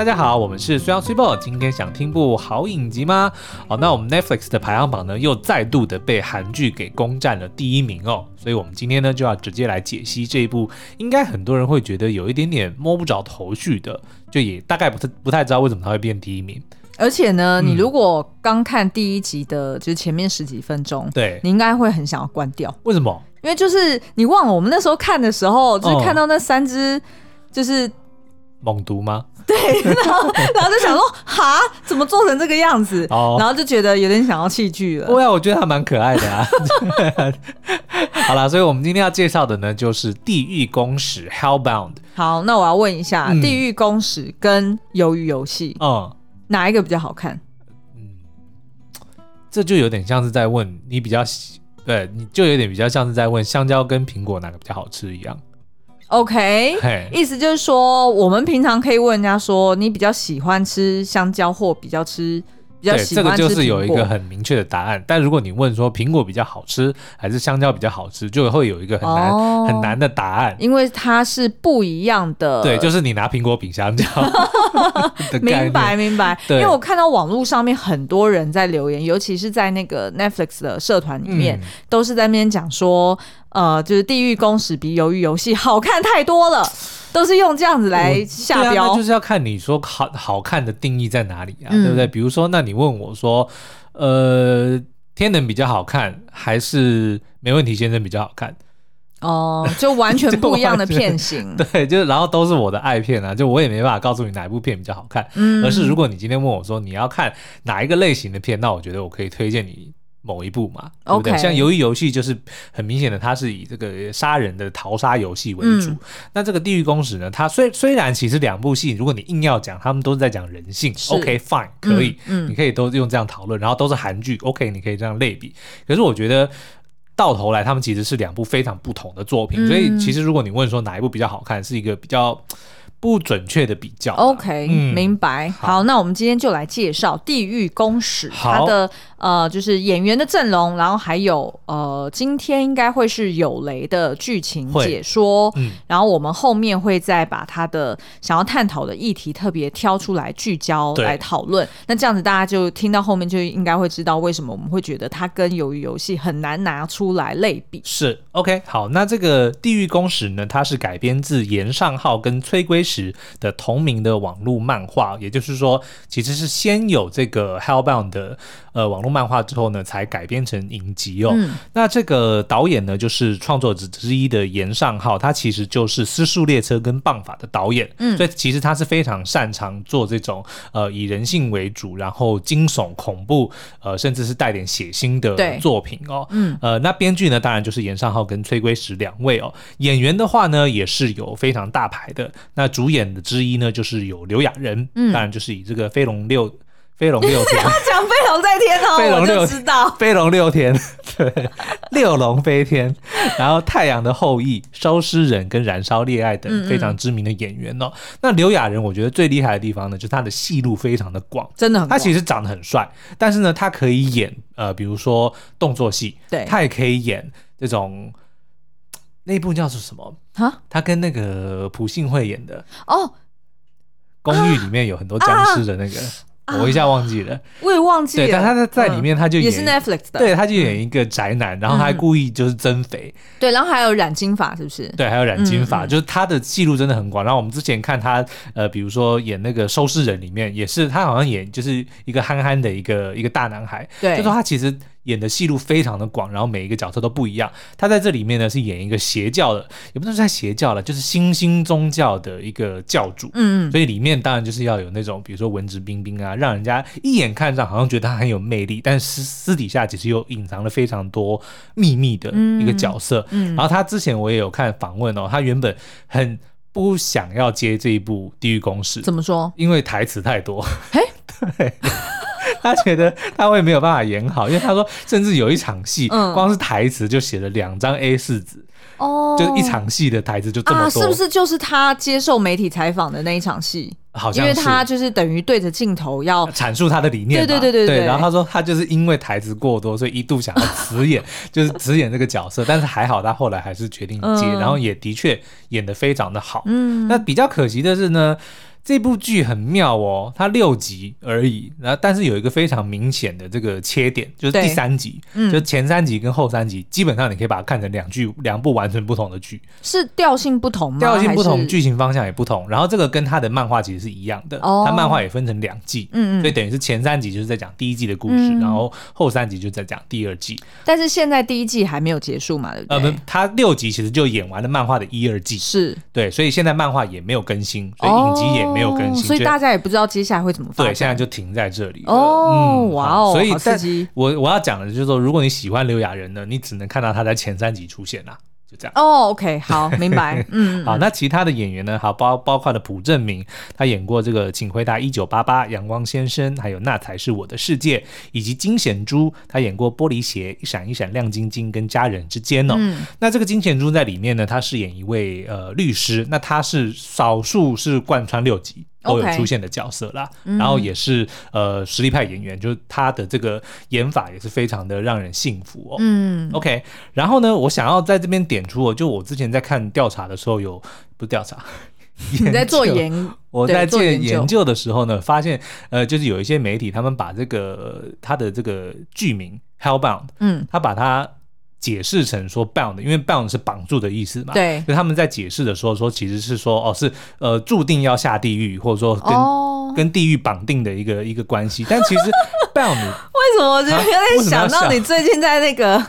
大家好，我们是虽阳虽报，今天想听部好影集吗？哦，那我们 Netflix 的排行榜呢，又再度的被韩剧给攻占了第一名哦，所以我们今天呢就要直接来解析这一部，应该很多人会觉得有一点点摸不着头绪的，就也大概不太不太知道为什么它会变第一名。而且呢，你如果刚看第一集的，就是前面十几分钟，对，你应该会很想要关掉。为什么？因为就是你忘了我们那时候看的时候，就是看到那三只，就是。猛毒吗？对，然后然后就想说，哈，怎么做成这个样子？哦，然后就觉得有点想要弃剧了。对啊，我觉得还蛮可爱的啊。好了，所以我们今天要介绍的呢，就是《地狱公使》（Hellbound）。好，那我要问一下，嗯《地狱公使》跟《鱿鱼游戏》，嗯，哪一个比较好看？嗯，这就有点像是在问你比较喜，对，你就有点比较像是在问香蕉跟苹果哪个比较好吃一样。OK，意思就是说，我们平常可以问人家说，你比较喜欢吃香蕉或比较吃比较喜欢吃？这个就是有一个很明确的答案。但如果你问说苹果比较好吃还是香蕉比较好吃，就会有一个很难、哦、很难的答案，因为它是不一样的。对，就是你拿苹果比香蕉。明白明白。因为我看到网络上面很多人在留言，尤其是在那个 Netflix 的社团里面，嗯、都是在那边讲说。呃，就是《地狱公使》比《鱿鱼游戏》好看太多了，都是用这样子来下标。啊、就是要看你说好好看的定义在哪里啊，嗯、对不对？比如说，那你问我说，呃，《天能》比较好看，还是《没问题先生》比较好看？哦，就完全 不一样的片型。对，就是然后都是我的爱片啊，就我也没办法告诉你哪一部片比较好看。嗯，而是如果你今天问我说你要看哪一个类型的片，那我觉得我可以推荐你。某一部嘛，对不对.像《鱿鱼游戏》就是很明显的，它是以这个杀人的逃杀游戏为主。嗯、那这个《地狱公使》呢，它虽虽然其实两部戏，如果你硬要讲，他们都是在讲人性。OK fine，可以，嗯嗯、你可以都用这样讨论。然后都是韩剧，OK，你可以这样类比。可是我觉得到头来，他们其实是两部非常不同的作品。嗯、所以其实如果你问说哪一部比较好看，是一个比较。不准确的比较。OK，、嗯、明白。好，好，那我们今天就来介绍《地狱公使》它的呃，就是演员的阵容，然后还有呃，今天应该会是有雷的剧情解说。嗯，然后我们后面会再把它的想要探讨的议题特别挑出来聚焦来讨论。那这样子大家就听到后面就应该会知道为什么我们会觉得它跟《鱿鱼游戏》很难拿出来类比。是 OK，好，那这个《地狱公使》呢，它是改编自岩上浩跟崔圭时的同名的网络漫画，也就是说，其实是先有这个 Hellbound 的呃网络漫画之后呢，才改编成影集哦。嗯、那这个导演呢，就是创作者之一的岩上浩，他其实就是《私速列车》跟《棒法》的导演，嗯，所以其实他是非常擅长做这种呃以人性为主，然后惊悚恐怖，呃，甚至是带点血腥的作品哦。嗯，呃，那编剧呢，当然就是岩上浩跟崔圭石两位哦。演员的话呢，也是有非常大牌的，那主演的之一呢，就是有刘亚仁，嗯，当然就是以这个飞龙六飞龙六天，讲飞龙在天哦，飞龙六知道飞龙六天，对，六龙飞天，然后太阳的后裔、收尸人跟燃烧恋爱等非常知名的演员哦。嗯嗯，那刘亚仁，我觉得最厉害的地方呢，就是他的戏路非常的广，真的很。他其实长得很帅，但是呢，他可以演呃，比如说动作戏，对，他也可以演这种。那部叫做什么？啊，他跟那个朴信惠演的哦，公寓里面有很多僵尸的那个。我一下忘记了，我也忘记了。对，但他在在里面，他就也是 Netflix 的，对，他就演一个宅男，然后他还故意就是增肥，嗯、对，然后还有染金发，是不是？对，还有染金发，嗯、就是他的戏路真的很广。然后我们之前看他，呃，比如说演那个收尸人里面，也是他好像演就是一个憨憨的一个一个大男孩，对，就说他其实。演的戏路非常的广，然后每一个角色都不一样。他在这里面呢是演一个邪教的，也不能说邪教了，就是新兴宗教的一个教主。嗯嗯。所以里面当然就是要有那种，比如说文质彬彬啊，让人家一眼看上好像觉得他很有魅力，但是私底下其实又隐藏了非常多秘密的一个角色。嗯。嗯，然后他之前我也有看访问哦，他原本很不想要接这一部《地狱公使》，怎么说？因为台词太多。嘿，对。他觉得他会没有办法演好，因为他说，甚至有一场戏，光是台词就写了两张 A 四纸，哦，就一场戏的台词就这么多。啊，是不是就是他接受媒体采访的那一场戏？好像因为他就是等于对着镜头要阐述他的理念，对对对对对。然后他说他就是因为台词过多，所以一度想要辞演，就是辞演这个角色，但是还好他后来还是决定接，然后也的确演得非常的好。嗯，那比较可惜的是呢。这部剧很妙哦，它六集而已，然后但是有一个非常明显的这个切点，就是第三集，嗯，就前三集跟后三集，基本上你可以把它看成两剧两部完全不同的剧，是调性不同吗？调性不同，剧情方向也不同。然后这个跟它的漫画其实是一样的，哦，它漫画也分成两季，嗯嗯，所以等于是前三集就是在讲第一季的故事，嗯，然后后三集就在讲第二季。但是现在第一季还没有结束嘛？对不对？呃，不，它六集其实就演完了漫画的一二季，是对，所以现在漫画也没有更新，所以影集也没有更新，哦，所以大家也不知道接下来会怎么发展。对，现在就停在这里。哦，嗯，哇哦，所以在我我要讲的就是说，如果你喜欢刘亚仁呢，你只能看到他在前三集出现啦。就这样哦、oh，OK，好，明白。嗯，好，那其他的演员呢？好，包包括了朴正明，他演过这个《请回答一九八八》、《阳光先生》，还有《那才是我的世界》，以及金贤珠，他演过《玻璃鞋》、一闪一闪亮晶晶跟《家人之间》哦。嗯，那这个金贤珠在里面呢，他饰演一位呃律师，那他是少数是贯穿六集。都有出现的角色啦，okay, 然后也是、嗯、呃实力派演员，就是他的这个演法也是非常的让人信服哦。嗯，OK，然后呢，我想要在这边点出哦，就我之前在看调查的时候有不是调查，你在做研，我在做研究的时候呢，发现呃，就是有一些媒体他们把这个他的这个剧名 Hellbound，嗯，他把它。解释成说 bound，因为 bound 是绑住的意思嘛。对。所以他们在解释的时候说，其实是说哦，是呃注定要下地狱，或者说跟、哦、跟地狱绑定的一个一个关系。但其实 bound 为什么我就有点想到你最近在那个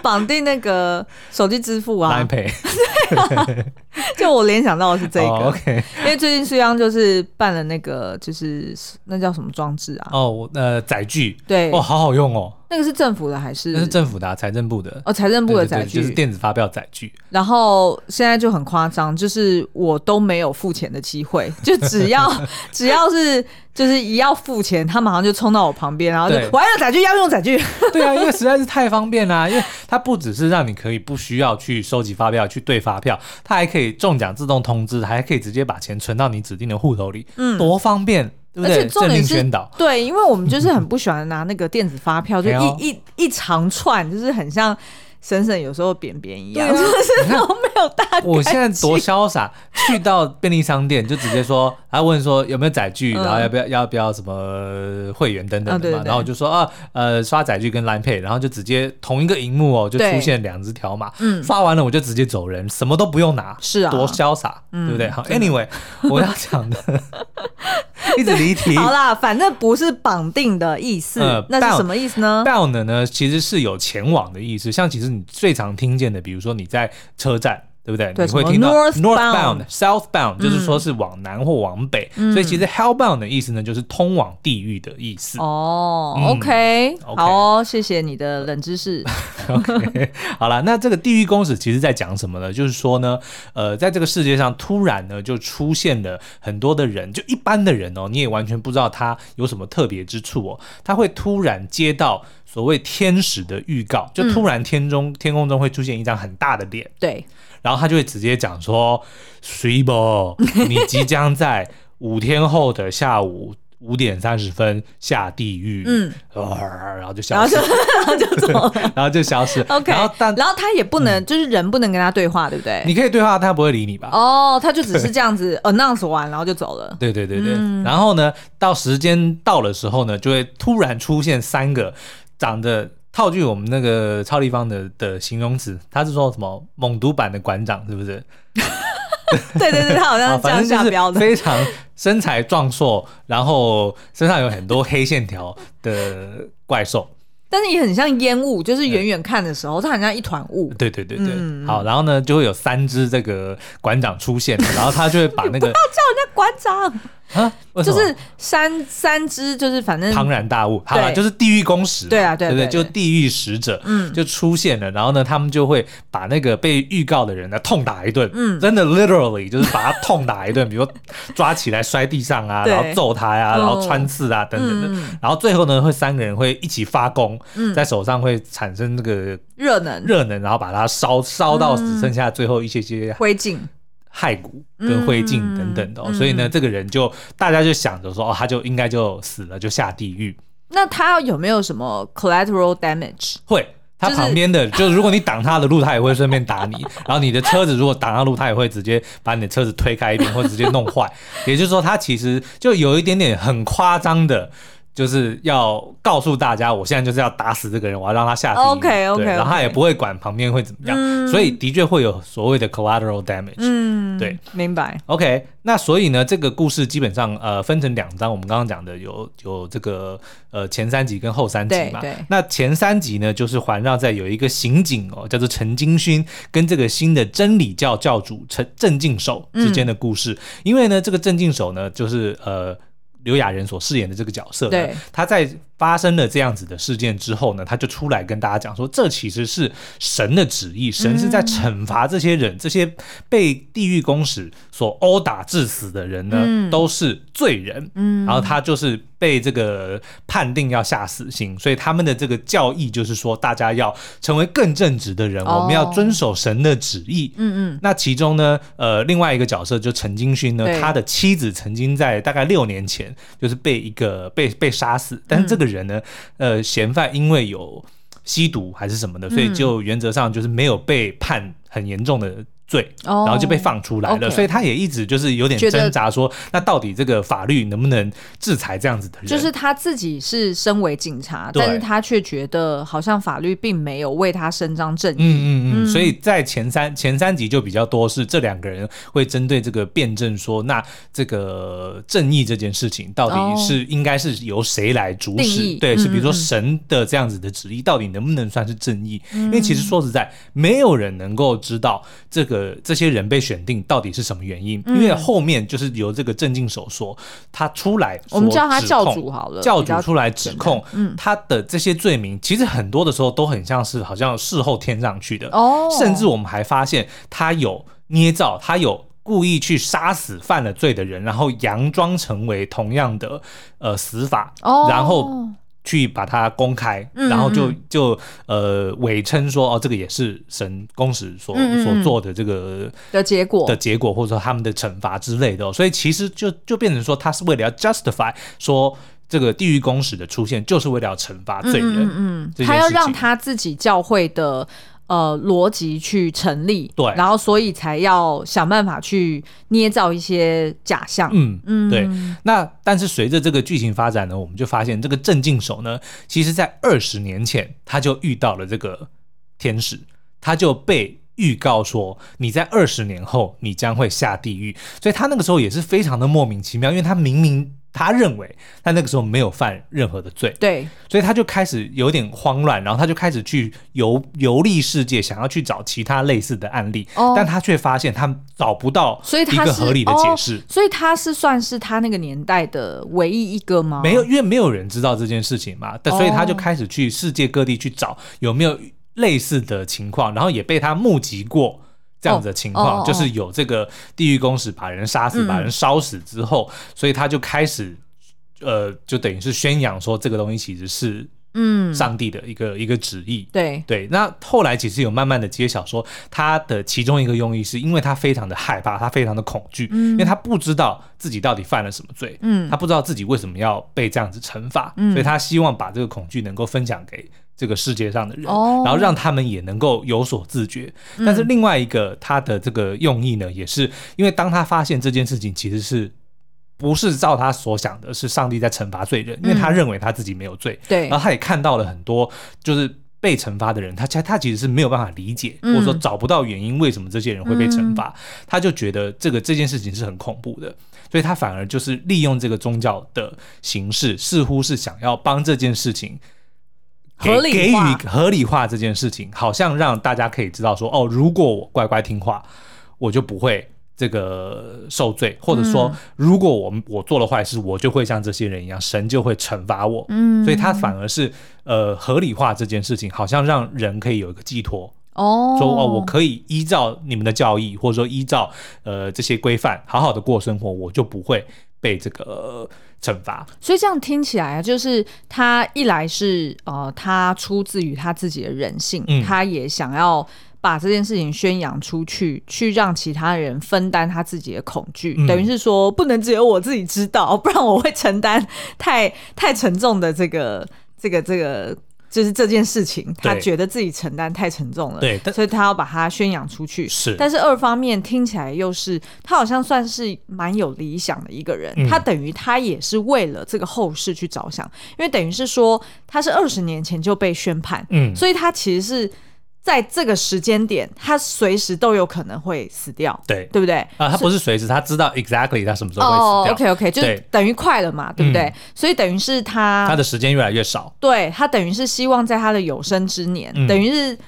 绑定那个手机支付啊？对 就我联想到的是这个。Oh, OK。因为最近苏央就是办了那个，就是那叫什么装置啊？哦，呃，载具。对。哦，好好用哦。那个是政府的还是？那是政府的、啊，财政部的。哦，财政部的载具，就是电子发票载具。然后现在就很夸张，就是我都没有付钱的机会，就只要 只要是就是一要付钱，他马上就冲到我旁边，然后就我要载具，要用载具。对啊，因为实在是太方便啦、啊，因为它不只是让你可以不需要去收集发票去对发票，它还可以中奖自动通知，还可以直接把钱存到你指定的户头里，嗯，多方便。对不对？而且重点是，对，因为我们就是很不喜欢拿那个电子发票，就一一一长串，就是很像。婶婶有时候扁扁一样，就是都没有大。我现在多潇洒，去到便利商店就直接说，他问说有没有载具，然后要不要要不要什么会员等等的嘛，然后我就说啊呃刷载具跟 Line Pay，然后就直接同一个荧幕哦就出现两只条码，刷完了我就直接走人，什么都不用拿，是啊，多潇洒，对不对？好，Anyway，我要讲的 一直离题。好啦，反正不是绑定的意思，那是什么意思呢？Bound 呢其实是有前往的意思，像其实。你最常听见的，比如说你在车站，对不对？对，你会听到 northbound、southbound，就是说是往南或往北。嗯、所以其实 hellbound 的意思呢，就是通往地狱的意思。哦、嗯、，OK，好，谢谢你的冷知识。OK，好了，那这个地狱公使其实在讲什么呢？就是说呢，呃，在这个世界上突然呢就出现了很多的人，就一般的人哦，你也完全不知道他有什么特别之处哦，他会突然接到。所谓天使的预告，就突然天中、嗯、天空中会出现一张很大的脸，对，然后他就会直接讲说：“水宝，你即将在五天后的下午五点三十分下地狱。”嗯，然后就消失，然后就 走了，然后就消失。OK，然后但然后他也不能，嗯、就是人不能跟他对话，对不对？你可以对话，他不会理你吧？哦，他就只是这样子 announce 完，然后就走了。对对对对，嗯、然后呢，到时间到的时候呢，就会突然出现三个。长得套句我们那个超立方的的形容词，他是说什么猛毒版的馆长是不是？对对对，他好像这样下标的，非常身材壮硕，然后身上有很多黑线条的怪兽，但是也很像烟雾，就是远远看的时候，它很像一团雾。对对对对，嗯、好，然后呢就会有三只这个馆长出现，然后他就会把那个 不要叫人家馆长。啊，就是三三只，就是反正庞然大物，好了，就是地狱公使，对啊，对，对对，就地狱使者，嗯，就出现了，然后呢，他们就会把那个被预告的人呢痛打一顿，嗯，真的 literally 就是把他痛打一顿，比如抓起来摔地上啊，然后揍他呀，然后穿刺啊等等的，然后最后呢，会三个人会一起发功，在手上会产生这个热能，热能，然后把它烧烧到只剩下最后一些些灰烬。骸骨跟灰烬等等的、哦，嗯、所以呢，这个人就大家就想着说，哦，他就应该就死了，就下地狱。那他有没有什么 collateral damage？会。他旁边的，就是如果你挡他的路，他也会顺便打你。然后你的车子如果挡他路，他也会直接把你的车子推开一点，或直接弄坏。也就是说，他其实就有一点点很夸张的。就是要告诉大家，我现在就是要打死这个人，我要让他下地狱。OK OK，然后他也不会管旁边会怎么样，嗯、所以的确会有所谓的 collateral damage。嗯，对，明白。OK，那所以呢，这个故事基本上呃分成两章，我们刚刚讲的有有这个呃前三集跟后三集嘛。对。对那前三集呢，就是环绕在有一个刑警哦，叫做陈金勋，跟这个新的真理教教主陈郑敬守之间的故事。嗯、因为呢，这个郑敬守呢，就是呃。刘亚仁所饰演的这个角色，对，他在发生了这样子的事件之后呢，他就出来跟大家讲说，这其实是神的旨意，神是在惩罚这些人，嗯、这些被地狱公使所殴打致死的人呢，嗯、都是罪人，嗯，然后他就是。被这个判定要下死刑，所以他们的这个教义就是说，大家要成为更正直的人，哦、我们要遵守神的旨意。嗯嗯。那其中呢，呃，另外一个角色就陈金勋呢，他的妻子曾经在大概六年前就是被一个被被杀死，但是这个人呢，嗯、呃，嫌犯因为有吸毒还是什么的，所以就原则上就是没有被判很严重的。罪，然后就被放出来了，所以他也一直就是有点挣扎，说那到底这个法律能不能制裁这样子的人？就是他自己是身为警察，但是他却觉得好像法律并没有为他伸张正义。嗯嗯嗯。所以在前三前三集就比较多是这两个人会针对这个辩证说，那这个正义这件事情到底是应该是由谁来主使？对，是比如说神的这样子的旨意到底能不能算是正义？因为其实说实在，没有人能够知道这个。呃，这些人被选定到底是什么原因？因为后面就是由这个郑敬守说，他出来，我们叫他教主好了，教主出来指控，嗯，他的这些罪名，其实很多的时候都很像是好像事后添上去的哦，甚至我们还发现他有捏造，他有故意去杀死犯了罪的人，然后佯装成为同样的呃死法，哦，然后。去把它公开，然后就就呃伪称说哦，这个也是神公使所所做的这个的结果。的结果，或者说他们的惩罚之类的，所以其实就就变成说，他是为了要 justify 说这个地狱公使的出现，就是为了要惩罚罪人，嗯，他要让他自己教会的。呃，逻辑去成立，对，然后所以才要想办法去捏造一些假象，嗯嗯，对。那但是随着这个剧情发展呢，我们就发现这个镇静手呢，其实在二十年前他就遇到了这个天使，他就被预告说你在二十年后你将会下地狱，所以他那个时候也是非常的莫名其妙，因为他明明。他认为他那个时候没有犯任何的罪，对，所以他就开始有点慌乱，然后他就开始去游游历世界，想要去找其他类似的案例，哦、但他却发现他找不到一个合理的解释，所以他是算是他那个年代的唯一一个吗？没有，因为没有人知道这件事情嘛，但所以他就开始去世界各地去找有没有类似的情况，然后也被他目击过。这样子的情况，哦哦、就是有这个地狱公使把人杀死、嗯、把人烧死之后，所以他就开始，呃，就等于是宣扬说这个东西其实是，嗯，上帝的一个、嗯、一个旨意。对。对，那后来其实有慢慢的揭晓说，他的其中一个用意是因为他非常的害怕，他非常的恐惧，嗯、因为他不知道自己到底犯了什么罪，嗯，他不知道自己为什么要被这样子惩罚，嗯、所以他希望把这个恐惧能够分享给。这个世界上的人，哦、然后让他们也能够有所自觉。嗯、但是另外一个他的这个用意呢，也是因为当他发现这件事情其实是不是照他所想的，是上帝在惩罚罪人，嗯、因为他认为他自己没有罪。对，然后他也看到了很多就是被惩罚的人，他他他其实是没有办法理解，嗯、或者说找不到原因为什么这些人会被惩罚，嗯、他就觉得这个这件事情是很恐怖的，所以他反而就是利用这个宗教的形式，似乎是想要帮这件事情。给给予合理化这件事情，好像让大家可以知道说，哦，如果我乖乖听话，我就不会这个受罪，或者说，如果我我做了坏事，我就会像这些人一样，神就会惩罚我。嗯，所以他反而是呃合理化这件事情，好像让人可以有一个寄托。哦，说哦，我可以依照你们的教义，或者说依照呃这些规范，好好的过生活，我就不会被这个。惩罚，所以这样听起来啊，就是他一来是呃，他出自于他自己的人性，嗯、他也想要把这件事情宣扬出去，去让其他人分担他自己的恐惧，嗯、等于是说不能只有我自己知道，不然我会承担太太沉重的这个这个这个。就是这件事情，他觉得自己承担太沉重了，对，所以他要把它宣扬出去。是，但是二方面听起来又是他好像算是蛮有理想的一个人，嗯、他等于他也是为了这个后世去着想，因为等于是说他是二十年前就被宣判，嗯，所以他其实是。在这个时间点，他随时都有可能会死掉，对对不对？啊，他不是随时，他知道 exactly 他什么时候会死掉。哦，OK OK，就等于快了嘛，对不对？嗯，所以等于是他他的时间越来越少。对，他等于是希望在他的有生之年，嗯，等于是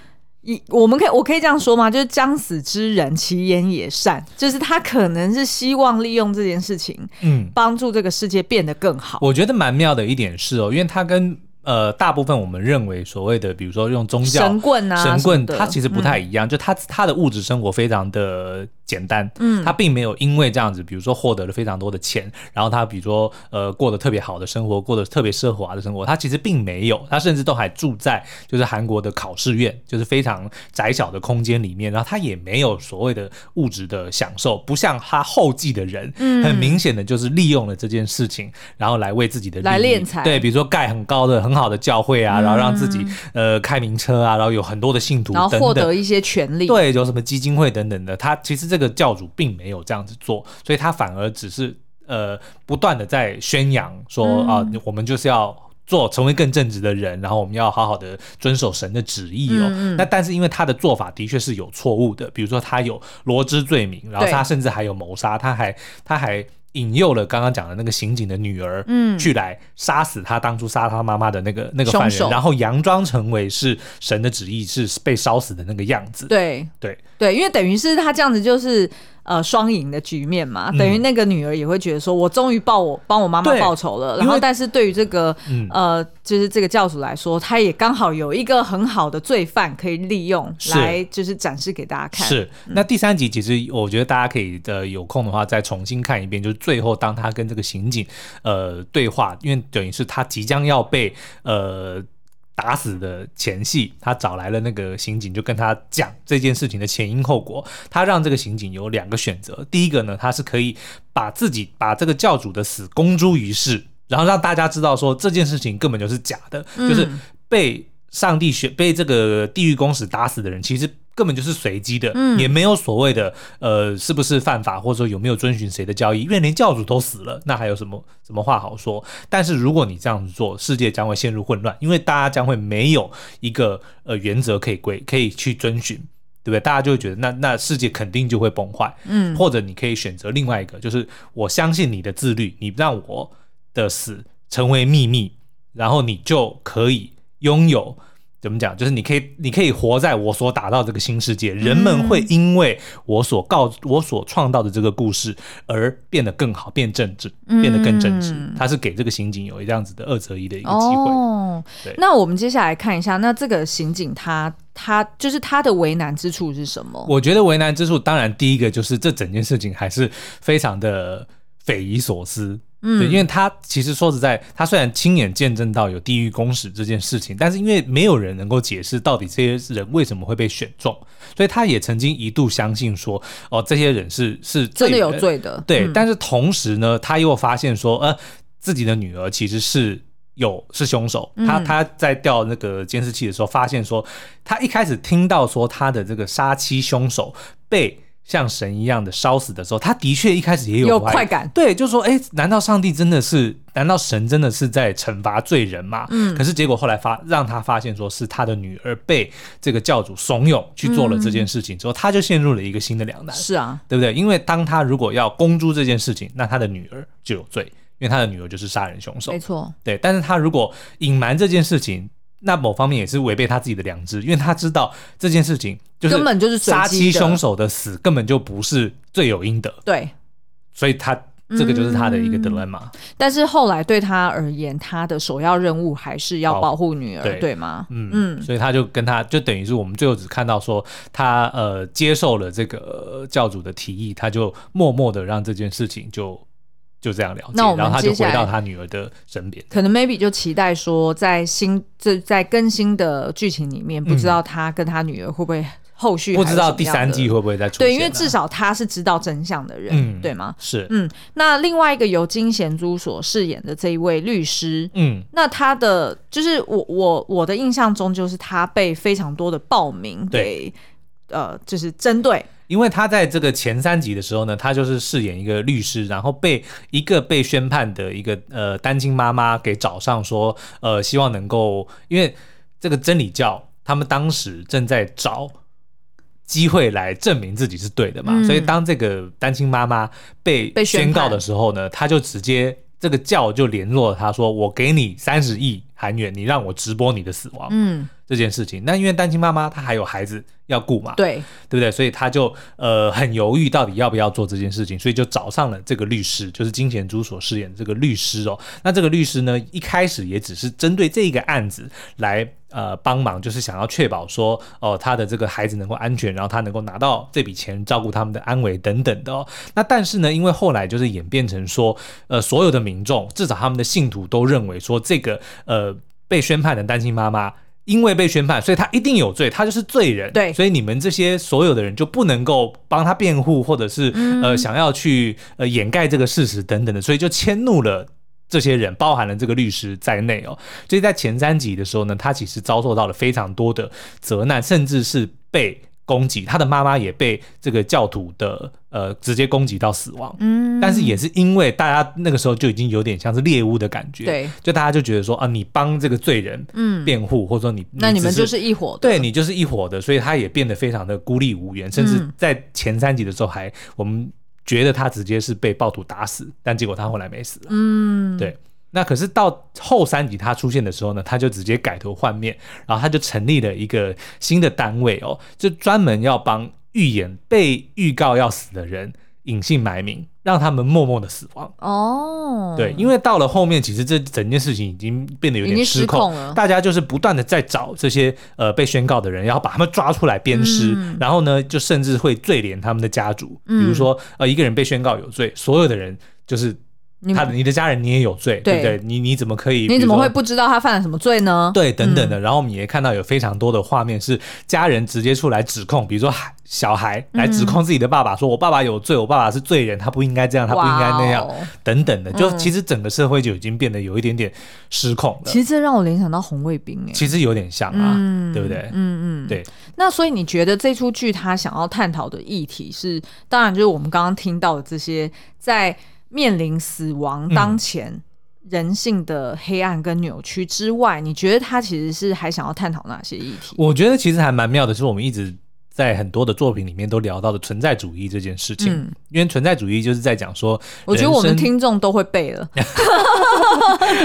一我们可以我可以这样说吗？就是将死之人，其言也善，就是他可能是希望利用这件事情，嗯，帮助这个世界变得更好。我觉得蛮妙的一点是哦，因为他跟。呃，大部分我们认为所谓的，比如说用宗教神棍啊，神棍，它其实不太一样，嗯、就他他的物质生活非常的。简单，嗯，他并没有因为这样子，比如说获得了非常多的钱，然后他比如说呃过得特别好的生活，过得特别奢华的生活，他其实并没有，他甚至都还住在就是韩国的考试院，就是非常窄小的空间里面，然后他也没有所谓的物质的享受，不像他后继的人，嗯，很明显的就是利用了这件事情，然后来为自己的来敛财，对，比如说盖很高的很好的教会啊，然后让自己呃开名车啊，然后有很多的信徒，然后获得一些权利，对，有什么基金会等等的，他其实这。这个教主并没有这样子做，所以他反而只是呃不断的在宣扬说啊、嗯呃，我们就是要做成为更正直的人，然后我们要好好的遵守神的旨意哦。嗯、那但是因为他的做法的确是有错误的，比如说他有罗织罪名，然后他甚至还有谋杀，他还他还。引诱了刚刚讲的那个刑警的女儿，嗯，去来杀死他当初杀他妈妈的那个那个犯人，然后佯装成为是神的旨意，是被烧死的那个样子。对对对，因为等于是他这样子就是。呃，双赢的局面嘛，等于那个女儿也会觉得说，我终于报我帮我妈妈报仇了。然后，但是对于这个、嗯、呃，就是这个教主来说，他也刚好有一个很好的罪犯可以利用来，就是展示给大家看。是。那第三集其实我觉得大家可以的有空的话再重新看一遍，就是最后当他跟这个刑警呃对话，因为等于是他即将要被呃。打死的前戏，他找来了那个刑警，就跟他讲这件事情的前因后果。他让这个刑警有两个选择，第一个呢，他是可以把自己把这个教主的死公诸于世，然后让大家知道说这件事情根本就是假的，就是被上帝选被这个地狱公使打死的人，其实。根本就是随机的，嗯，也没有所谓的，呃，是不是犯法，或者说有没有遵循谁的交易？因为连教主都死了，那还有什么什么话好说？但是如果你这样子做，世界将会陷入混乱，因为大家将会没有一个呃原则可以归可以去遵循，对不对？大家就会觉得那那世界肯定就会崩坏，嗯，或者你可以选择另外一个，就是我相信你的自律，你让我的死成为秘密，然后你就可以拥有。怎么讲？就是你可以，你可以活在我所打造这个新世界，人们会因为我所告、我所创造的这个故事而变得更好，变正直，变得更正直。他是给这个刑警有这样子的二择一的一个机会。那我们接下来看一下，那这个刑警他他就是他的为难之处是什么？我觉得为难之处，当然第一个就是这整件事情还是非常的匪夷所思。嗯，对，因为他其实说实在，他虽然亲眼见证到有地狱公使这件事情，但是因为没有人能够解释到底这些人为什么会被选中，所以他也曾经一度相信说，哦，这些人是是真的有罪的。对，嗯，但是同时呢，他又发现说，呃，自己的女儿其实是有是凶手。他他在调那个监视器的时候，发现说，他一开始听到说他的这个杀妻凶手被。像神一样的烧死的时候，他的确一开始也有，有快感，对，就说，哎，难道上帝真的是？难道神真的是在惩罚罪人吗？嗯，可是结果后来发让他发现，说是他的女儿被这个教主怂恿去做了这件事情之后，他就陷入了一个新的两难。是啊，对不对？因为当他如果要公诸这件事情，那他的女儿就有罪，因为他的女儿就是杀人凶手。没错，对。但是他如果隐瞒这件事情，那某方面也是违背他自己的良知，因为他知道这件事情就是根本就是杀妻凶手的死根本就不是罪有应得，对，所以他这个就是他的一个 dilemma。嗯，但是后来对他而言，他的首要任务还是要保护女儿，对，对吗？嗯嗯，所以他就跟他就等于是我们最后只看到说他呃接受了这个教主的提议，他就默默的让这件事情就。就这样了解，那我们然后他就回到他女儿的身边。可能 maybe 就期待说，在新这在更新的剧情里面，不知道他跟他女儿会不会后续不知道第三季会不会再出现、啊？对，因为至少他是知道真相的人，嗯、对吗？是，嗯。那另外一个由金贤珠所饰演的这一位律师，嗯，那他的就是我我我的印象中，就是他被非常多的暴民给呃，就是针对。因为他在这个前三集的时候呢，他就是饰演一个律师，然后被一个被宣判的一个呃单亲妈妈给找上说，呃，希望能够，因为这个真理教他们当时正在找机会来证明自己是对的嘛，嗯、所以当这个单亲妈妈被被宣告的时候呢，他就直接这个教就联络他说，我给你三十亿韩元，你让我直播你的死亡。嗯。这件事情，那因为单亲妈妈她还有孩子要顾嘛，对，对不对？所以她就呃很犹豫，到底要不要做这件事情，所以就找上了这个律师，就是金贤珠所饰演的这个律师哦。那这个律师呢，一开始也只是针对这个案子来呃帮忙，就是想要确保说哦、呃、他的这个孩子能够安全，然后他能够拿到这笔钱照顾他们的安危等等的哦。那但是呢，因为后来就是演变成说，呃，所有的民众至少他们的信徒都认为说这个呃被宣判的单亲妈妈。因为被宣判，所以他一定有罪，他就是罪人。对，所以你们这些所有的人就不能够帮他辩护，或者是、嗯、呃想要去呃掩盖这个事实等等的，所以就迁怒了这些人，包含了这个律师在内哦。所以在前三集的时候呢，他其实遭受到了非常多的责难，甚至是被。攻击他的妈妈也被这个教徒的呃直接攻击到死亡，嗯，但是也是因为大家那个时候就已经有点像是猎物的感觉，对，就大家就觉得说啊，你帮这个罪人嗯。辩护，或者说你那你们就是一伙的，对你就是一伙的，所以他也变得非常的孤立无援，甚至在前三集的时候还我们觉得他直接是被暴徒打死，但结果他后来没死了，嗯，对。那可是到后三集他出现的时候呢，他就直接改头换面，然后他就成立了一个新的单位哦，就专门要帮预言被预告要死的人隐姓埋名，让他们默默的死亡。哦，对，因为到了后面，其实这整件事情已经变得有点失控，失控了，大家就是不断的在找这些呃被宣告的人，然后把他们抓出来鞭尸，嗯、然后呢，就甚至会罪连他们的家族，嗯、比如说呃一个人被宣告有罪，所有的人就是。他的你的家人你也有罪，对，对不对？你你怎么可以？你怎么会不知道他犯了什么罪呢？对，等等的。嗯、然后我们也看到有非常多的画面是家人直接出来指控，比如说小孩来指控自己的爸爸，说我爸爸有罪，我爸爸是罪人，他不应该这样，他不应该那样，哦、等等的。就其实整个社会就已经变得有一点点失控了。其实这让我联想到红卫兵，哎，其实有点像啊，嗯、对不对？嗯嗯，对。那所以你觉得这出剧他想要探讨的议题是，当然就是我们刚刚听到的这些在。面临死亡当前，人性的黑暗跟扭曲之外，嗯、你觉得他其实是还想要探讨哪些议题？我觉得其实还蛮妙的，是我们一直在很多的作品里面都聊到的存在主义这件事情。嗯、因为存在主义就是在讲说，我觉得我们听众都会背了，对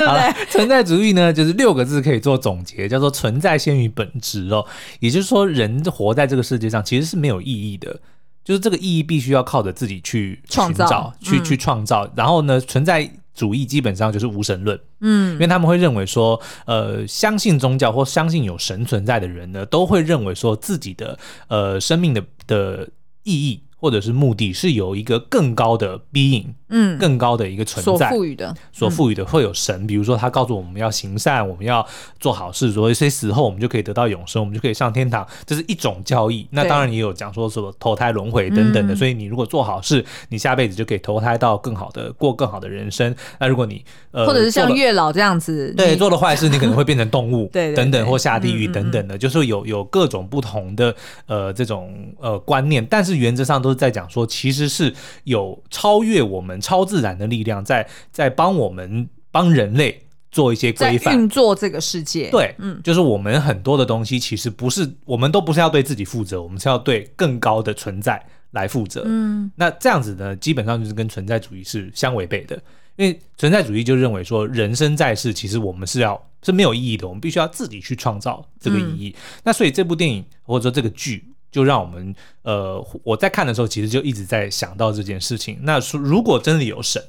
不对？存在主义呢，就是六个字可以做总结，叫做“存在先于本质”哦。也就是说，人活在这个世界上其实是没有意义的。就是这个意义必须要靠着自己去创造去去创造。然后呢，存在主义基本上就是无神论，嗯，因为他们会认为说，呃，相信宗教或相信有神存在的人呢，都会认为说自己的呃生命的的意义。或者是目的是有一个更高的 being，嗯，更高的一个存在所赋予的，所赋予的会有神，比如说他告诉我们要行善，我们要做好事，所以谁死后我们就可以得到永生，我们就可以上天堂，这是一种教义。那当然也有讲说什么投胎轮回等等的，所以你如果做好事，你下辈子就可以投胎到更好的过更好的人生。那如果你呃，或者是像月老这样子，对，做了坏事你可能会变成动物，对，等等或下地狱等等的，就是有有各种不同的呃这种呃观念，但是原则上都是在讲说其。其实是有超越我们超自然的力量在在帮我们帮人类做一些规范，运作这个世界。对，嗯，就是我们很多的东西其实不是，我们都不是要对自己负责，我们是要对更高的存在来负责。嗯，那这样子呢，基本上就是跟存在主义是相违背的，因为存在主义就认为说，人生在世，其实我们是要是没有意义的，我们必须要自己去创造这个意义。嗯，那所以这部电影或者说这个剧。就让我们呃，我在看的时候，其实就一直在想到这件事情。那说如果真的有神，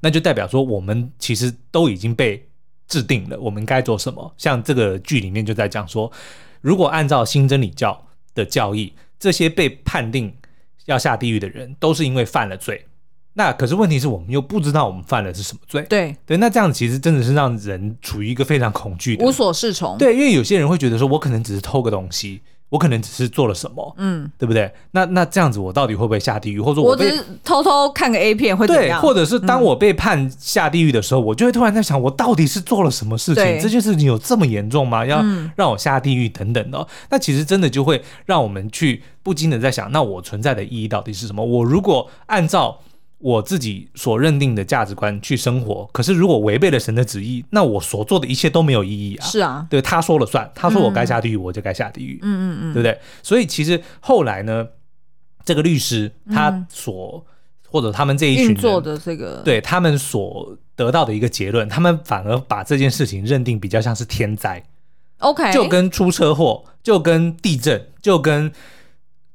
那就代表说我们其实都已经被制定了，我们该做什么。像这个剧里面就在讲说，如果按照新真理教的教义，这些被判定要下地狱的人，都是因为犯了罪。那可是问题是我们又不知道我们犯的是什么罪。对对，那这样其实真的是让人处于一个非常恐惧的、无所适从。对，因为有些人会觉得说，我可能只是偷个东西。我可能只是做了什么，嗯，对不对？那那这样子，我到底会不会下地狱？或者说我，我只是偷偷看个 A 片会怎样？对，或者是当我被判下地狱的时候，嗯、我就会突然在想，我到底是做了什么事情？这件事情有这么严重吗？要让我下地狱等等的、哦。嗯、那其实真的就会让我们去不禁的在想，那我存在的意义到底是什么？我如果按照我自己所认定的价值观去生活，可是如果违背了神的旨意，那我所做的一切都没有意义啊！是啊，对，他说了算，他说我该下地狱，嗯、我就该下地狱。嗯嗯嗯，对不对？所以其实后来呢，这个律师他所、嗯、或者他们这一群人做的这个，对他们所得到的一个结论，他们反而把这件事情认定比较像是天灾。OK，就跟出车祸，就跟地震，就跟。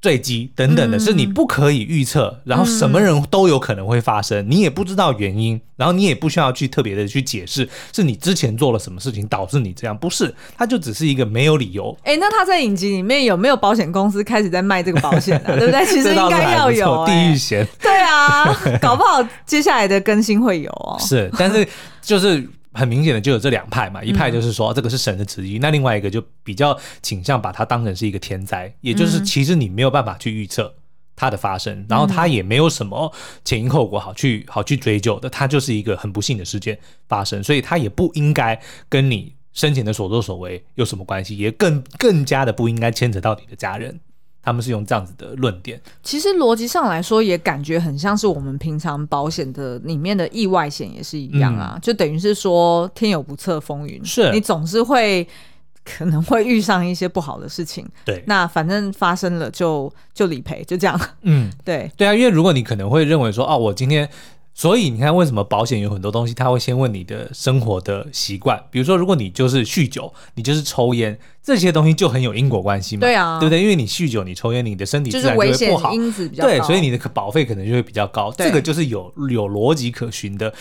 坠机等等的，是你不可以预测，然后什么人都有可能会发生，你也不知道原因，然后你也不需要去特别的去解释，是你之前做了什么事情导致你这样，不是，它就只是一个没有理由。哎，那他在影集里面有没有保险公司开始在卖这个保险啊？对不对？其实应该要有地狱险。对啊，搞不好接下来的更新会有哦。是，但是就是。很明显的就有这两派嘛，一派就是说这个是神的旨意，嗯、那另外一个就比较倾向把它当成是一个天灾，也就是其实你没有办法去预测它的发生，嗯、然后它也没有什么前因后果好去好去追究的，它就是一个很不幸的事件发生，所以它也不应该跟你生前的所作所为有什么关系，也更更加的不应该牵扯到你的家人。他们是用这样子的论点，其实逻辑上来说也感觉很像是我们平常保险的里面的意外险也是一样啊，嗯、就等于是说天有不测风云，是。你总是会可能会遇上一些不好的事情，对，那反正发生了就就理赔，就这样，嗯，对。对啊，因为如果你可能会认为说，哦，我今天。所以你看，为什么保险有很多东西，他会先问你的生活的习惯，比如说，如果你就是酗酒，你就是抽烟，这些东西就很有因果关系嘛，对啊，对不对？因为你酗酒，你抽烟，你的身体自然就会不好，因子比较，对，所以你的保费可能就会比较高，对这个就是有有逻辑可循的。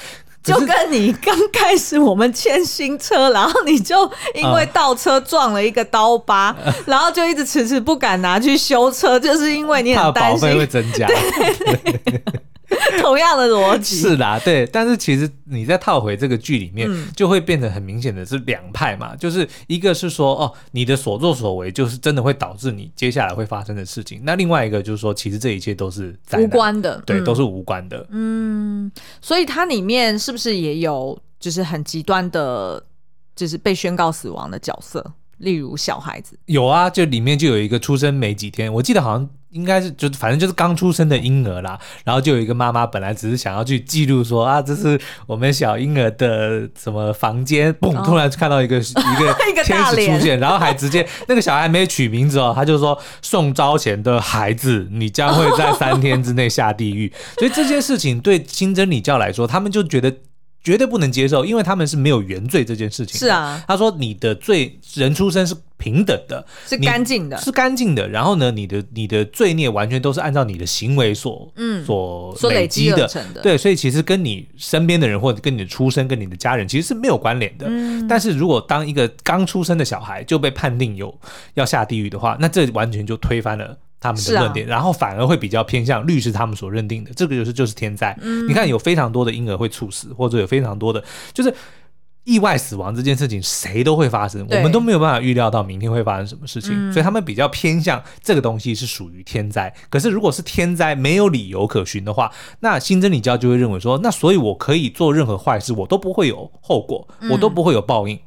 就跟你刚开始我们签新车，然后你就因为倒车撞了一个刀疤，嗯、然后就一直迟迟不敢拿去修车，就是因为你很担心保费会增加。对对 同样的逻辑是啦，对，但是其实你在套回这个剧里面，嗯、就会变得很明显的是两派嘛，就是一个是说哦，你的所作所为就是真的会导致你接下来会发生的事情，那另外一个就是说，其实这一切都是无关的，对，嗯、都是无关的。嗯，所以它里面是不是也有就是很极端的，就是被宣告死亡的角色，例如小孩子？有啊，就里面就有一个出生没几天，我记得好像。应该是就反正就是刚出生的婴儿啦，然后就有一个妈妈本来只是想要去记录说啊，这是我们小婴儿的什么房间，嘣，突然看到一个、哦、一个天使出现，然后还直接 那个小孩没取名字哦，他就说宋昭贤的孩子，你将会在三天之内下地狱。所以这件事情对新真理教来说，他们就觉得。绝对不能接受，因为他们是没有原罪这件事情。是啊，他说你的罪人出生是平等的，是干净的，是干净的。然后呢，你的你的罪孽完全都是按照你的行为所嗯所累积的。的对，所以其实跟你身边的人或者跟你的出生跟你的家人其实是没有关联的。嗯，但是如果当一个刚出生的小孩就被判定有要下地狱的话，那这完全就推翻了。他们的论点，啊、然后反而会比较偏向律师他们所认定的，这个就是就是天灾。嗯、你看，有非常多的婴儿会猝死，或者有非常多的，就是。意外死亡这件事情，谁都会发生，我们都没有办法预料到明天会发生什么事情，嗯、所以他们比较偏向这个东西是属于天灾。可是如果是天灾没有理由可循的话，那新真理教就会认为说，那所以我可以做任何坏事，我都不会有后果，嗯、我都不会有报应。嗯，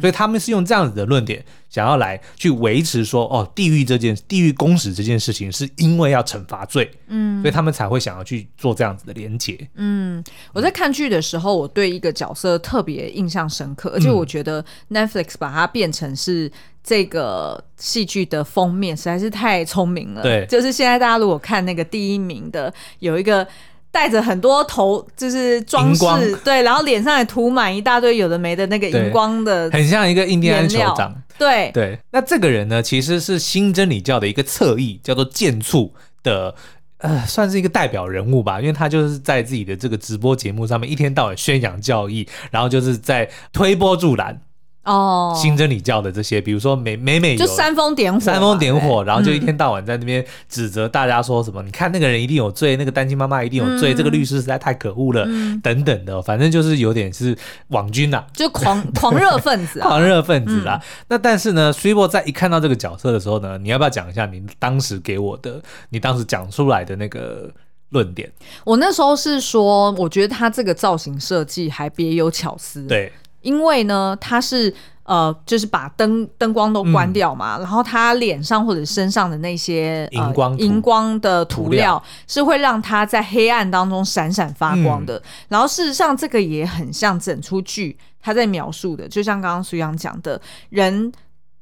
所以他们是用这样子的论点，想要来去维持说，哦，地狱这件地狱公使这件事情是因为要惩罚罪，嗯，所以他们才会想要去做这样子的连结。嗯，我在看剧的时候，我对一个角色特别。印象深刻，而且我觉得 Netflix 把它变成是这个戏剧的封面，实在是太聪明了。对，就是现在大家如果看那个第一名的，有一个带着很多头，就是装饰，对，然后脸上也涂满一大堆有的没的那个荧光的，很像一个印第安酋长。对。对，那这个人呢，其实是新真理教的一个侧翼，叫做剑簇的。呃，算是一个代表人物吧，因为他就是在自己的这个直播节目上面一天到晚宣扬教义，然后就是在推波助澜，哦，新真理教的这些，比如说每每每就煽风点火，煽风点火，然后就一天到晚在那边指责大家说什么？嗯、你看那个人一定有罪，那个单亲妈妈一定有罪，嗯、这个律师实在太可恶了，嗯、等等的，反正就是有点是网军呐、啊，就狂狂热分子、啊，狂热分子啦。嗯、那但是呢，Switchbot 在一看到这个角色的时候呢，你要不要讲一下你当时给我的，你当时讲出来的那个论点？我那时候是说，我觉得他这个造型设计还别有巧思，对，因为呢，他是。呃，就是把灯灯光都关掉嘛，嗯、然后他脸上或者身上的那些荧光荧、呃、光的涂料，是会让他在黑暗当中闪闪发光的。嗯、然后事实上，这个也很像整出剧他在描述的，就像刚刚苏阳讲的，人。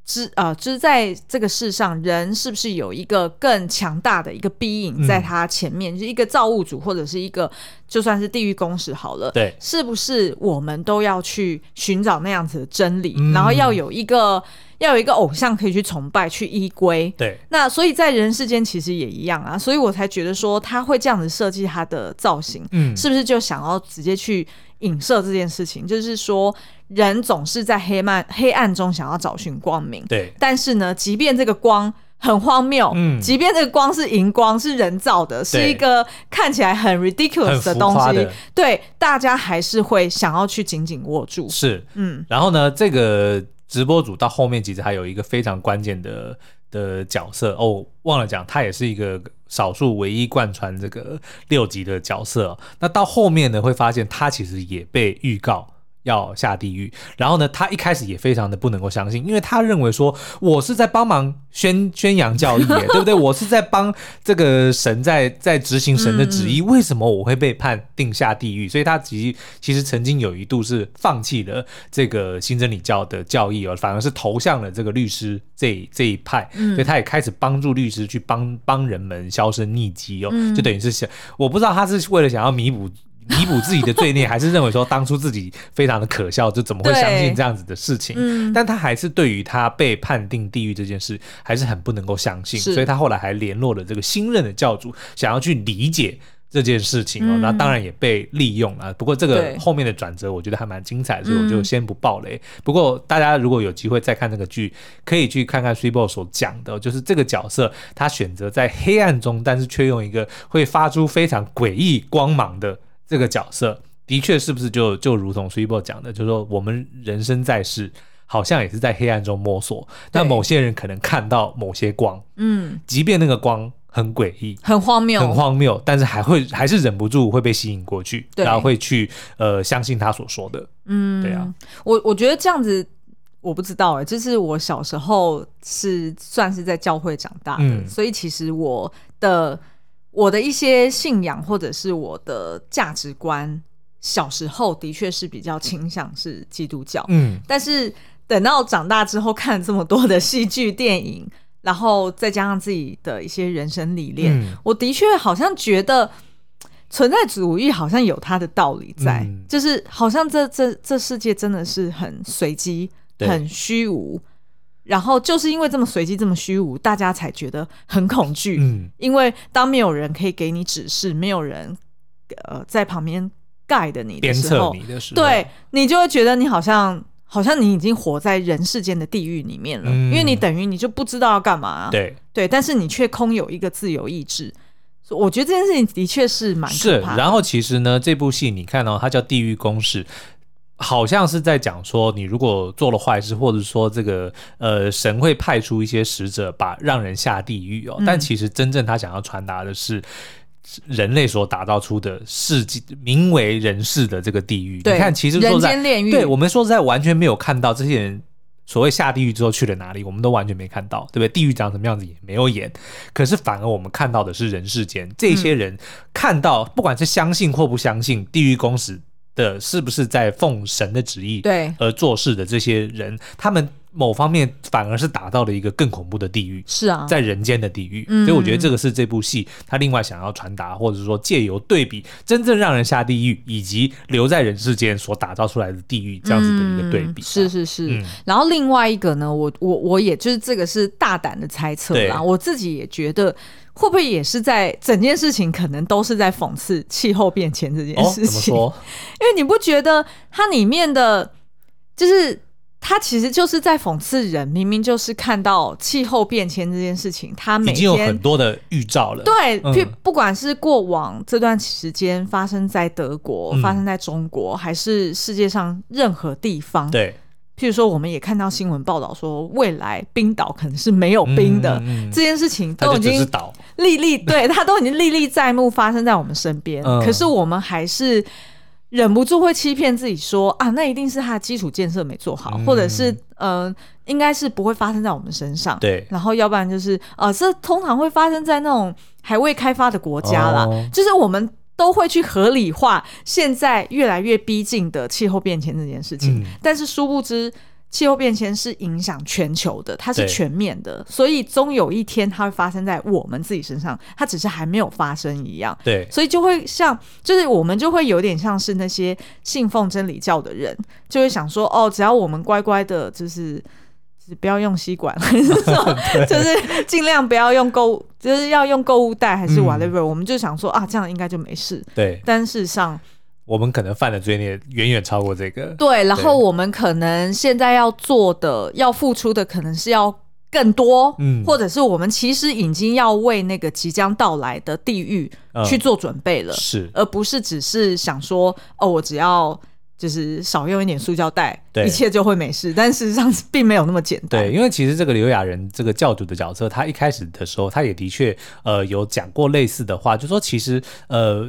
知呃，知在这个世上，人是不是有一个更强大的一个 being 在他前面，嗯、就是一个造物主，或者是一个就算是地狱公使好了，对，是不是我们都要去寻找那样子的真理，嗯、然后要有一个要有一个偶像可以去崇拜、去依归？对，那所以在人世间其实也一样啊，所以我才觉得说他会这样子设计他的造型，嗯，是不是就想要直接去影射这件事情，就是说。人总是在黑暗黑暗中想要找寻光明，对。但是呢，即便这个光很荒谬，嗯，即便这个光是荧光，是人造的，是一个看起来很 ridiculous 的东西，对，大家还是会想要去紧紧握住。是，嗯。然后呢，这个直播主到后面其实还有一个非常关键的的角色哦，忘了讲，他也是一个少数唯一贯穿这个六集的角色哦。那到后面呢，会发现他其实也被预告。要下地狱，然后呢，他一开始也非常的不能够相信，因为他认为说，我是在帮忙宣宣扬教义，对不对？我是在帮这个神在在执行神的旨意，为什么我会被判定下地狱？所以他其实其实曾经有一度是放弃了这个新真理教的教义哦，反而是投向了这个律师这这一派，所以他也开始帮助律师去帮帮人们销声匿迹哦，就等于是想，我不知道他是为了想要弥补。弥补自己的罪孽，还是认为说当初自己非常的可笑，就怎么会相信这样子的事情？嗯，但他还是对于他被判定地狱这件事还是很不能够相信，所以他后来还联络了这个新任的教主，想要去理解这件事情哦。嗯、那当然也被利用了。不过这个后面的转折，我觉得还蛮精彩的，所以我就先不爆雷。嗯、不过大家如果有机会再看这个剧，可以去看看 Switchbot 所讲的，就是这个角色他选择在黑暗中，但是却用一个会发出非常诡异光芒的。这个角色的确是不是就就如同 Switchbot 讲的，就是说我们人生在世，好像也是在黑暗中摸索。但某些人可能看到某些光，嗯，即便那个光很诡异、很荒谬、很荒谬，但是还会还是忍不住会被吸引过去，然后会去呃相信他所说的。嗯，对啊，我我觉得这样子我不知道哎，就是我小时候是算是在教会长大的，嗯、所以其实我的。我的一些信仰或者是我的价值观，小时候的确是比较倾向是基督教，嗯，但是等到长大之后看了这么多的戏剧、电影，然后再加上自己的一些人生理念，嗯，我的确好像觉得存在主义好像有它的道理在，嗯，就是好像这这这世界真的是很随机、很虚无。然后就是因为这么随机、这么虚无，大家才觉得很恐惧。嗯，因为当没有人可以给你指示，没有人呃在旁边你的时候，你的时候对，你就会觉得你好像好像你已经活在人世间的地狱里面了，嗯、因为你等于你就不知道要干嘛、啊。对对，但是你却空有一个自由意志。我觉得这件事情的确是蛮可怕然后其实呢，这部戏你看到、哦、它叫《地狱公使》。好像是在讲说，你如果做了坏事，或者说这个呃神会派出一些使者，把让人下地狱哦。嗯、但其实真正他想要传达的是人类所打造出的世界，名为人世的这个地狱。你看，其实说在对我们说实在完全没有看到这些人所谓下地狱之后去了哪里，我们都完全没看到，对不对？地狱长什么样子也没有演。可是反而我们看到的是人世间这些人看到，不管是相信或不相信地狱公使的是不是在奉神的旨意对而做事的这些人，他们某方面反而是达到了一个更恐怖的地狱，是啊，在人间的地狱。嗯、所以我觉得这个是这部戏他另外想要传达，或者说借由对比真正让人下地狱以及留在人世间所打造出来的地狱这样子的一个对比。嗯、是是是。嗯、然后另外一个呢，我我我也就是这个是大胆的猜测啦，我自己也觉得。会不会也是在整件事情可能都是在讽刺气候变迁这件事情？因为你不觉得它里面的，就是。它其实就是在讽刺人，明明就是看到气候变迁这件事情，它每天已经有很多的预兆了。对，嗯、不管是过往这段时间发生在德国、嗯、发生在中国，还是世界上任何地方，对，譬如说，我们也看到新闻报道说，未来冰岛可能是没有冰的，嗯嗯嗯、这件事情都已经历历，对，他都已经历历在目，发生在我们身边。嗯、可是我们还是。忍不住会欺骗自己说啊，那一定是他的基础建设没做好，嗯、或者是呃，应该是不会发生在我们身上。对，然后要不然就是呃，这通常会发生在那种还未开发的国家啦，哦、就是我们都会去合理化现在越来越逼近的气候变迁这件事情，嗯、但是殊不知。气候变迁是影响全球的，它是全面的，所以终有一天它会发生在我们自己身上，它只是还没有发生一样。对，所以就会像，就是我们就会有点像是那些信奉真理教的人，就会想说，哦，只要我们乖乖的，就是就是不要用吸管，还是说，就是尽量不要用购，就是要用购物袋，还是 whatever，、嗯、我们就想说啊，这样应该就没事。对，但事实上。我们可能犯的罪孽远远超过这个。对，然后我们可能现在要做的、要付出的，可能是要更多，嗯，或者是我们其实已经要为那个即将到来的地狱去做准备了，是，而不是只是想说，哦，我只要就是少用一点塑胶袋，一切就会没事。但事实上并没有那么简单。对，因为其实这个刘雅人这个教主的角色，他一开始的时候，他也的确呃有讲过类似的话，就说其实呃。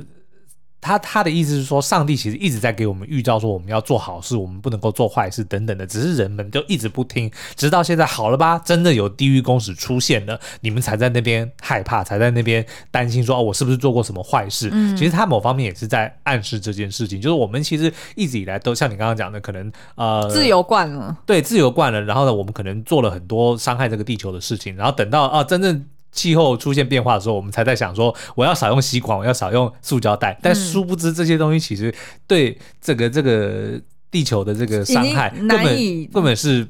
他他的意思是说，上帝其实一直在给我们预兆，说我们要做好事，我们不能够做坏事等等的。只是人们就一直不听，直到现在好了吧，真的有地狱公使出现了，你们才在那边害怕，才在那边担心说，哦，我是不是做过什么坏事？嗯，其实他某方面也是在暗示这件事情，就是我们其实一直以来都像你刚刚讲的，可能呃自由惯了，对，自由惯了，然后呢，我们可能做了很多伤害这个地球的事情，然后等到啊真正。气候出现变化的时候，我们才在想说，我要少用吸管，我要少用塑胶袋。但殊不知这些东西其实对这个这个地球的这个伤害根本根本是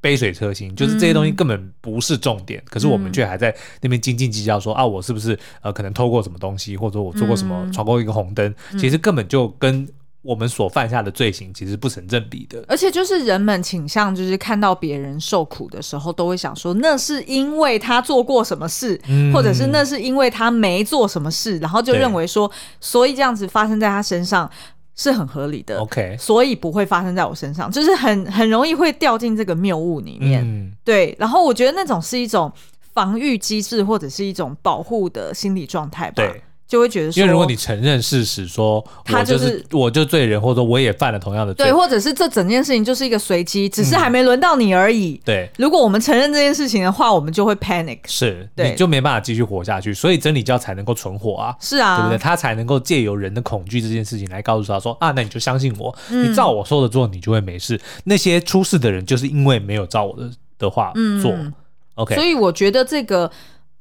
杯水车薪，就是这些东西根本不是重点。嗯、可是我们却还在那边斤斤计较说，说啊，我是不是呃可能偷过什么东西，或者说我做过什么闯过一个红灯？嗯、其实根本就跟。我们所犯下的罪行其实不成正比的，而且就是人们倾向就是看到别人受苦的时候，都会想说那是因为他做过什么事，嗯、或者是那是因为他没做什么事，然后就认为说，所以这样子发生在他身上是很合理的。OK，所以不会发生在我身上，就是很很容易会掉进这个谬误里面。嗯、对，然后我觉得那种是一种防御机制，或者是一种保护的心理状态吧。对。就会觉得说，因为如果你承认事实，说他就是我就罪人，或者说我也犯了同样的罪，对，或者是这整件事情就是一个随机，只是还没轮到你而已。对，如果我们承认这件事情的话，我们就会 panic，是，对，你就没办法继续活下去。所以真理教才能够存活啊，是啊，对不对？他才能够借由人的恐惧这件事情来告诉他说啊，那你就相信我，你照我说的做，你就会没事。那些出事的人就是因为没有照我的的话做。OK，所以我觉得这个。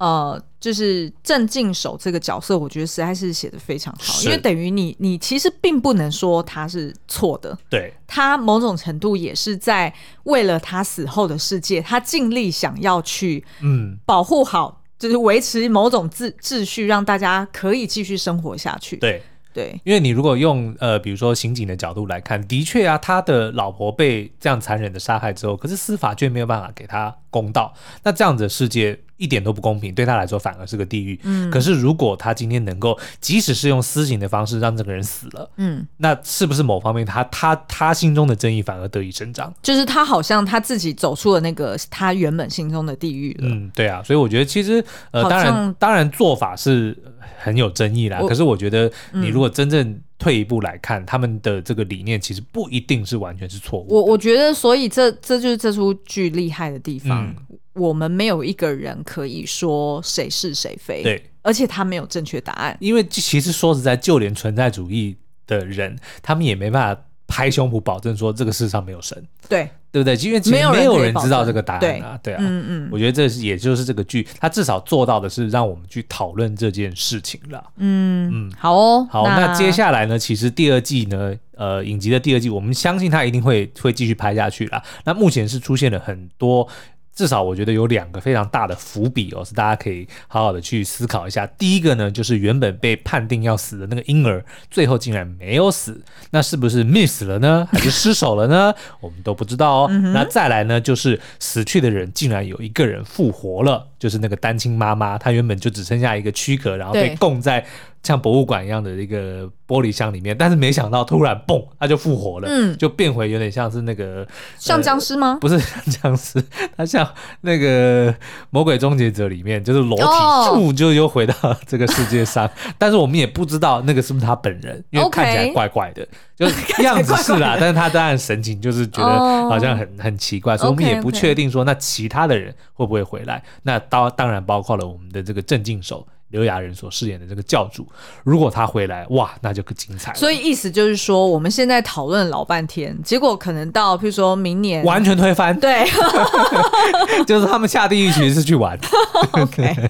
呃，就是正经手这个角色，我觉得实在是写的非常好，因为等于你，你其实并不能说他是错的，对，他某种程度也是在为了他死后的世界，他尽力想要去嗯。保护好，嗯、就是维持某种秩秩序，让大家可以继续生活下去，对。对，因为你如果用呃，比如说刑警的角度来看，的确啊，他的老婆被这样残忍的杀害之后，可是司法却没有办法给他公道，那这样子的世界一点都不公平，对他来说反而是个地狱。嗯，可是如果他今天能够，即使是用私刑的方式让这个人死了，嗯，那是不是某方面他他他心中的正义反而得以伸张？就是他好像他自己走出了那个他原本心中的地狱了。嗯，对啊，所以我觉得其实呃，当然当然做法是。很有争议啦，可是我觉得你如果真正退一步来看，嗯、他们的这个理念其实不一定是完全是错误。我我觉得，所以这这就是这出剧厉害的地方。嗯、我们没有一个人可以说谁是谁非，对，而且他没有正确答案。因为其实说实在，就连存在主义的人，他们也没办法。拍胸脯保证说这个世上没有神，对对不对？因为没有人知道这个答案啊，对，对啊，嗯嗯，我觉得这是也就是这个剧，他至少做到的是让我们去讨论这件事情了。嗯嗯，好哦，好，那，那接下来呢？其实第二季呢，呃，影集的第二季，我们相信他一定会会继续拍下去啦。那目前是出现了很多至少我觉得有两个非常大的伏笔哦，是大家可以好好的去思考一下。第一个呢，就是原本被判定要死的那个婴儿，最后竟然没有死，那是不是 miss 了呢，还是失手了呢？我们都不知道哦。那再来呢，就是死去的人竟然有一个人复活了，就是那个单亲妈妈，她原本就只剩下一个躯壳，然后被供在。像博物馆一样的一个玻璃箱里面，但是没想到突然蹦，它就复活了，嗯，就变回有点像是那个像僵尸吗？不是像僵尸，它像那个魔鬼终结者里面，就是裸体，哦，就又回到这个世界上。但是我们也不知道那个是不是他本人，因为看起来怪怪的，就是 样子是啦，但是他当然神情就是觉得好像很很奇怪，所以我们也不确定说那其他的人会不会回来。那当当然包括了我们的这个镇静手。刘亚仁所饰演的这个教主，如果他回来，哇，那就更精彩了。所以意思就是说，我们现在讨论老半天，结果可能到，譬如说明年完全推翻。对，就是他们下地狱其实是去玩。OK，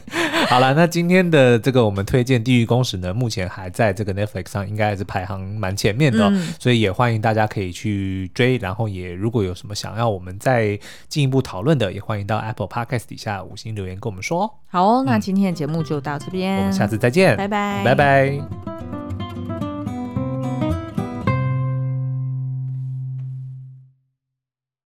好了，那今天的这个我们推荐《地狱公使》呢，目前还在这个 Netflix 上，应该还是排行蛮前面的，嗯，所以也欢迎大家可以去追。然后也如果有什么想要我们再进一步讨论的，也欢迎到 Apple Podcast 底下五星留言跟我们说。好哦，那今天的节目就到我们下次再见。拜拜。拜拜。